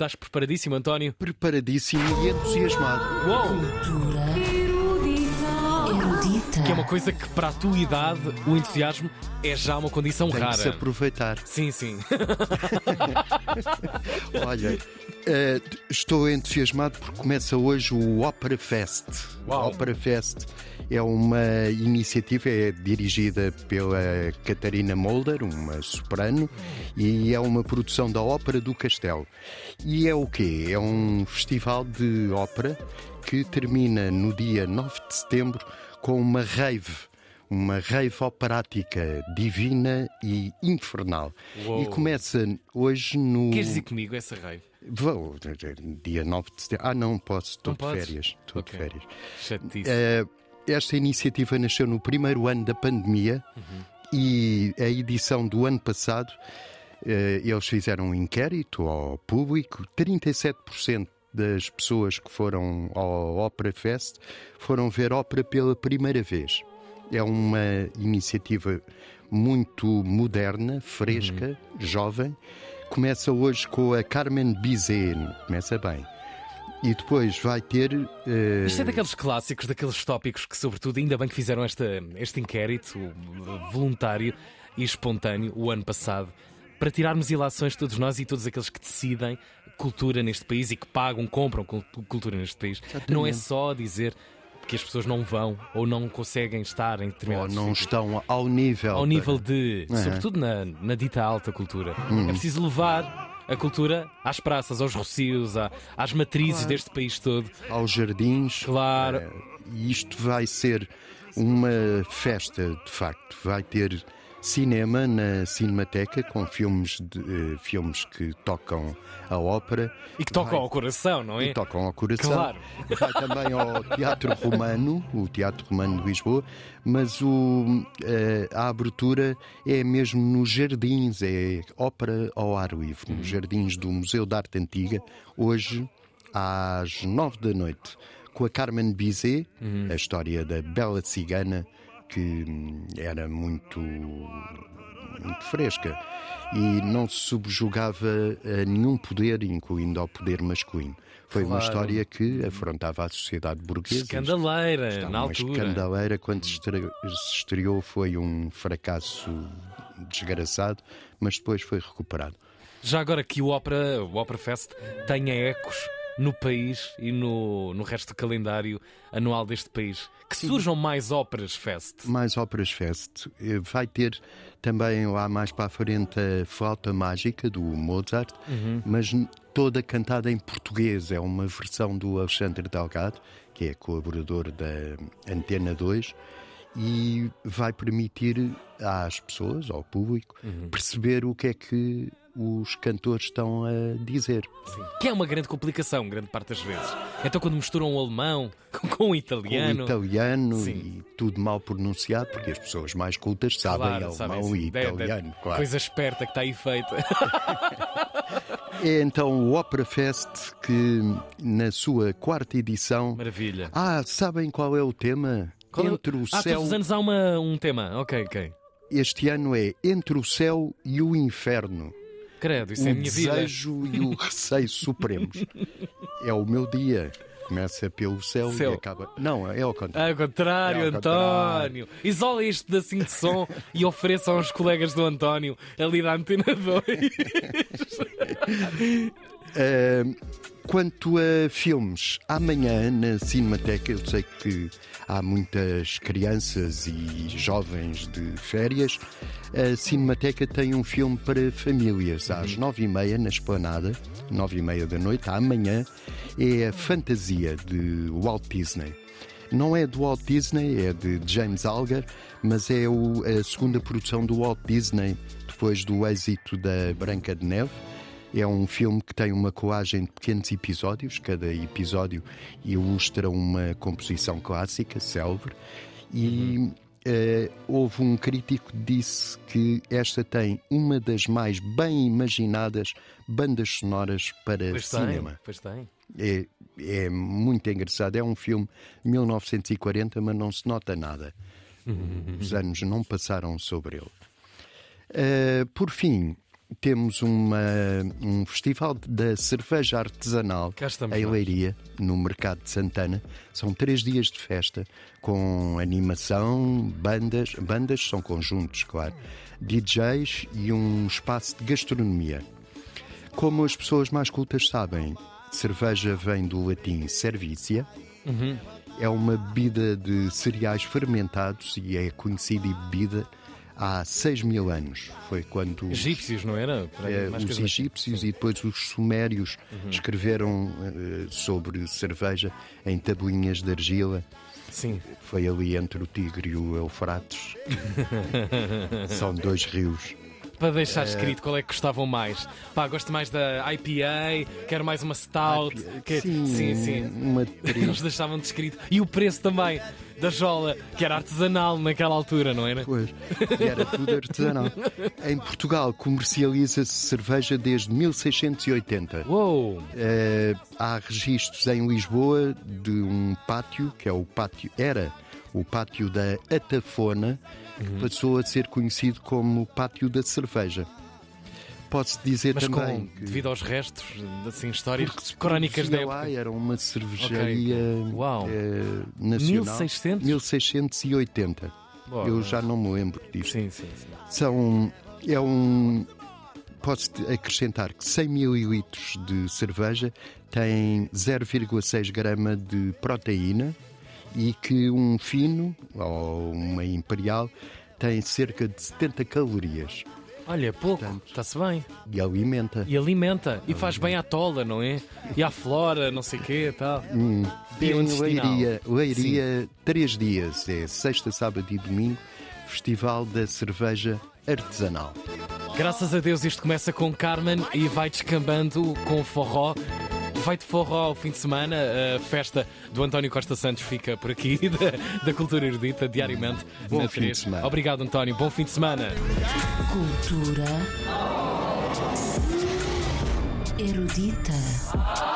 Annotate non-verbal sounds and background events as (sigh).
Estás preparadíssimo, António? Preparadíssimo e entusiasmado. Uou! Cultura erudita. Que é uma coisa que, para a tua idade, o entusiasmo é já uma condição Tem rara. que se aproveitar. Sim, sim. (laughs) Olha, eh, estou entusiasmado porque começa hoje o Opera Fest. Uau. O Opera Fest é uma iniciativa é dirigida pela Catarina Molder, uma soprano, e é uma produção da Ópera do Castelo. E é o quê? É um festival de ópera que termina no dia 9 de setembro com uma rave uma rave operática divina e infernal. Uou. E começa hoje no. Queres ir comigo essa rave? Vou, dia 9 de setembro. Ah, não posso, estou Não de podes? férias. Estou Ok. de férias. Chatice. Eh, esta iniciativa nasceu no primeiro ano da pandemia e a edição do ano passado eh, eles fizeram um inquérito ao público. 37% das pessoas que foram ao Opera Fest foram ver ópera pela primeira vez. É uma iniciativa muito moderna, fresca, jovem. Começa hoje com a Carmen Bizet, começa bem. E depois vai ter. eh, Isto é daqueles clássicos, daqueles tópicos que, sobretudo, ainda bem que fizeram esta, este inquérito uh, voluntário e espontâneo o ano passado, para tirarmos ilações todos nós e todos aqueles que decidem cultura neste país e que pagam, compram cul- cultura neste país. Não é só dizer que as pessoas não vão ou não conseguem estar em ou determinados não sítios. estão ao nível. ao nível de, É. sobretudo na, na dita alta cultura. Hum. É preciso levar a cultura às praças, aos rocios, à- às matrizes deste país todo. aos jardins. Claro. Eh, E isto vai ser uma festa, de facto. Vai ter cinema na Cinemateca com filmes, de, eh, filmes que tocam a ópera E que tocam ao coração, não é? e tocam ao coração. Claro. Vai também ao Teatro Romano, o Teatro Romano de Lisboa, mas o, eh, a abertura é mesmo nos jardins, é ópera ao ar livre, nos jardins do Museu de Arte Antiga, hoje às nove da noite, com a Carmen Bizet, a história da bela cigana que era muito muito fresca e não se subjugava a nenhum poder, incluindo ao poder masculino. Foi uma Claro. história que afrontava a sociedade burguesa. Escandaleira, Está na uma altura. escandaleira quando se estreou foi um fracasso desgraçado, mas depois foi recuperado. Já agora que o Opera, o Opera Fest tenha ecos no país e no, no resto do calendário anual deste país. Que surjam mais óperas Fest. Mais Óperas Fest. Eh, Vai ter também lá mais para a frente a Flauta Mágica do Mozart, mas n- toda cantada em português. É uma versão do Alexandre Delgado, que é colaborador da Antena 2, e vai permitir às pessoas, ao público, perceber o que é que os cantores estão a dizer. Que é uma grande complicação, grande parte das vezes. Então quando misturam o alemão (laughs) com, com o Com italiano. o italiano Sim. e tudo mal pronunciado, porque as pessoas mais cultas sabem Claro, alemão sabem, e sim. De- de- italiano. claro. Coisa esperta que está aí feita. (laughs) É então o Opera Fest que, na sua quarta edição. Maravilha. Ah, sabem qual é o tema? Qual é Entre o ah, céu. todos os anos há uma, um tema. Ok, ok. Este ano é Entre o Céu e o Inferno. Credo, isso o é a minha vida. desejo e o (laughs) receio supremos. É o meu dia. Começa pelo céu, Céu. e acaba. Não, é ao contrário. Ao contrário, É ao António. Isola este pedacinho de som e ofereça aos colegas do António ali da Antena 2. (laughs) Uh, quanto a filmes, amanhã na Cinemateca, eu sei que há muitas crianças e jovens de férias. A Cinemateca tem um filme para famílias às nove e meia na Esplanada, nove e meia da noite, amanhã. É a Fantasia de Walt Disney. Não é do Walt Disney, é de James Algar, mas é o- a segunda produção do Walt Disney depois do êxito da Branca de Neve. É um filme que tem uma colagem de pequenos episódios, cada episódio ilustra uma composição clássica, célebre, e eh, houve um crítico que disse que esta tem uma das mais bem imaginadas bandas sonoras para Pois tem, cinema. pois tem. É, é muito engraçado. É um filme de 1940, mas não se nota nada. (laughs) Os anos não passaram sobre ele. Uh, por fim, temos uma, um festival da cerveja artesanal em. Leiria, no Mercado de Santana. São três dias de festa com animação, bandas, bandas são conjuntos, claro, DJs e um espaço de gastronomia. Como as pessoas mais cultas sabem, cerveja vem do latim servicia. É uma bebida de cereais fermentados e é conhecida e bebida há 6 mil anos. Foi quando os, Egípcios, não era? Aí, eh, os egípcios e depois os sumérios Uhum. escreveram eh, sobre cerveja em tabuinhas de argila. Sim. Foi ali entre o Tigre e o Eufrates. (laughs) São dois rios. Para deixar escrito qual é que gostavam mais. Pá, gosto mais da IPA, quero mais uma Stout. que- Sim, sim. sim. Uma. Eles deixavam descrito. E o preço também da jola, que era artesanal naquela altura, não era? Pois, e era tudo artesanal. Em Portugal comercializa-se cerveja desde 1680. Uou! Eh, há registros em Lisboa de um pátio, que é o pátio, era o pátio da Atafona, Uhum. passou a ser conhecido como pátio da cerveja. Posso dizer Mas também com, que devido aos restos, assim, histórias porque crónicas da produzia lá época. era uma cervejaria Ok. Uau. eh, nacional. 1600? 1680. Boa, Eu já não me lembro disso. Sim, sim, sim. São. É um. Posso acrescentar que 100 mililitros de cerveja tem 0,6 grama de proteína e que um fino ou uma imperial tem cerca de 70 calorias Olha, pouco, Portanto- está-se bem. e alimenta. E alimenta, e faz bem à tola, não é? E à flora, não sei o quê e tal. Hum, em intestinal. Leiria, Leiria três dias, é sexta, sábado e domingo, Festival da Cerveja Artesanal. Graças a Deus isto começa com Carmen e vai descambando com forró. Vai de forró ao fim de semana. A festa do António Costa Santos fica por aqui, (laughs) da, da Cultura Erudita, diariamente. Bom na fim de 3. semana. Obrigado, António. Bom fim de semana. Cultura erudita.